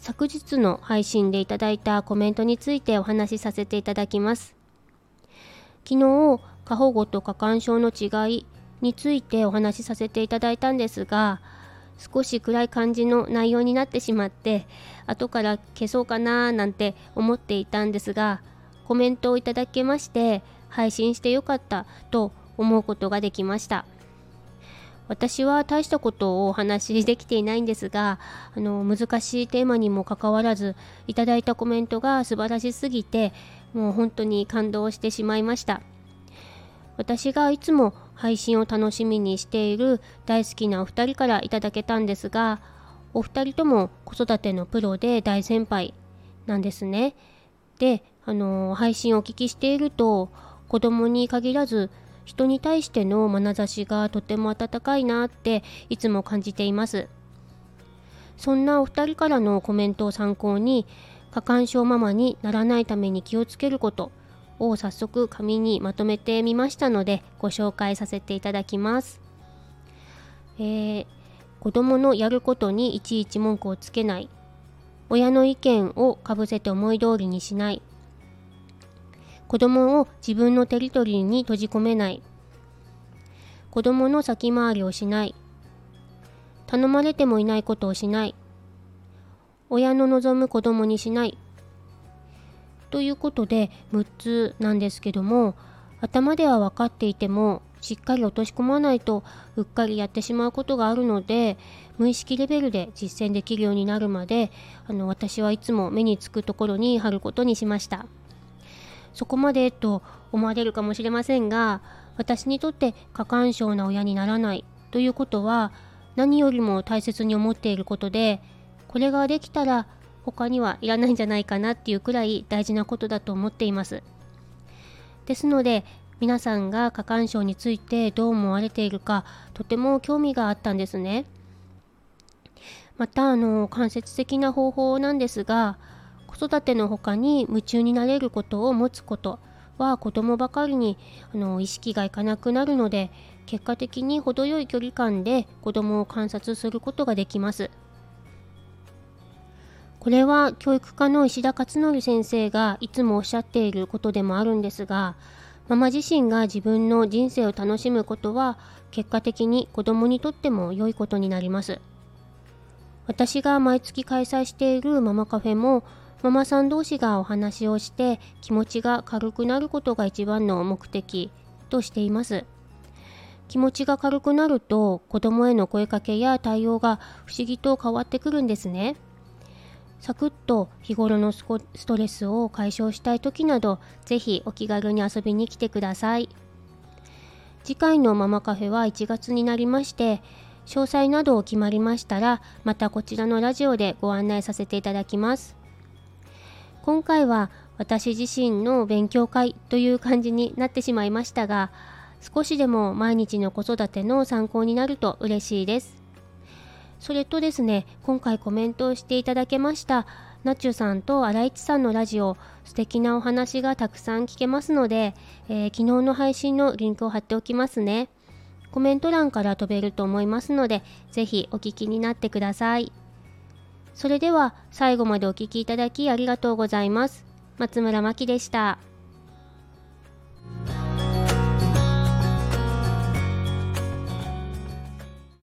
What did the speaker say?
昨日の配信でいただいたコメントについてお話しさせていただきます。昨日、過保護と過干渉の違いについてお話しさせていただいたんですが、少し暗い感じの内容になってしまって、後から消そうかなーなんて思っていたんですが、コメントをいただけまして、配信してよかったと思うことができました。私は大したことをお話しできていないんですがあの難しいテーマにもかかわらずいただいたコメントが素晴らしすぎてもう本当に感動してしまいました。私がいつも配信を楽しみにしている大好きなお二人からいただけたんですがお二人とも子育てのプロで大先輩なんですね。であの配信をお聞きしていると子供に限らず人に対しての眼差しがとても温かいなっていつも感じています。そんなお二人からのコメントを参考に過干渉ママにならないために気をつけることを早速紙にまとめてみましたのでご紹介させていただきます、えー、子供のやることにいちいち文句をつけない。親の意見をかぶせて思い通りにしない。子供を自分のテリトリーに閉じ込めない。子供の先回りをしない。頼まれてもいないことをしない。親の望む子供にしない。ということで6つなんですけども頭では分かっていてもしっかり落とし込まないとうっかりやってしまうことがあるので無意識レベルで実践できるようになるまであの私はいつも目につくところに貼ることにしました。そこまでと思われるかもしれませんが私にとって過干渉な親にならないということは何よりも大切に思っていることでこれができたら他にはいらないんじゃないかなっていうくらい大事なことだと思っています。ですので皆さんが過干渉についてどう思われているかとても興味があったんですね。またあの間接的な方法なんですが子育ての他に夢中になれることを持つことは子供ばかりにあの意識がいかなくなるので結果的に程よい距離感で子供を観察することができます。これは教育科の石田勝則先生がいつもおっしゃっていることでもあるんですがママ自身が自分の人生を楽しむことは結果的に子供にとっても良いことになります私が毎月開催しているママカフェもママさん同士がお話をして気持ちが軽くなることが一番の目的としています。気持ちが軽くなると子供への声かけや対応が不思議と変わってくるんですね。サクッと日頃のストレスを解消したい時などぜひお気軽に遊びに来てください。次回のママカフェは1月になりまして詳細などを決まりましたらまたこちらのラジオでご案内させていただきます。今回は私自身の勉強会という感じになってしまいましたが少しでも毎日の子育ての参考になると嬉しいです。それとですね今回コメントをしていただけましたナチュさんと新市さんのラジオ素敵なお話がたくさん聞けますので、えー、昨日の配信のリンクを貼っておきますね。コメント欄から飛べると思いますのでぜひお聞きになってください。それでは最後までお聴きいただきありがとうございます。松村真希でした。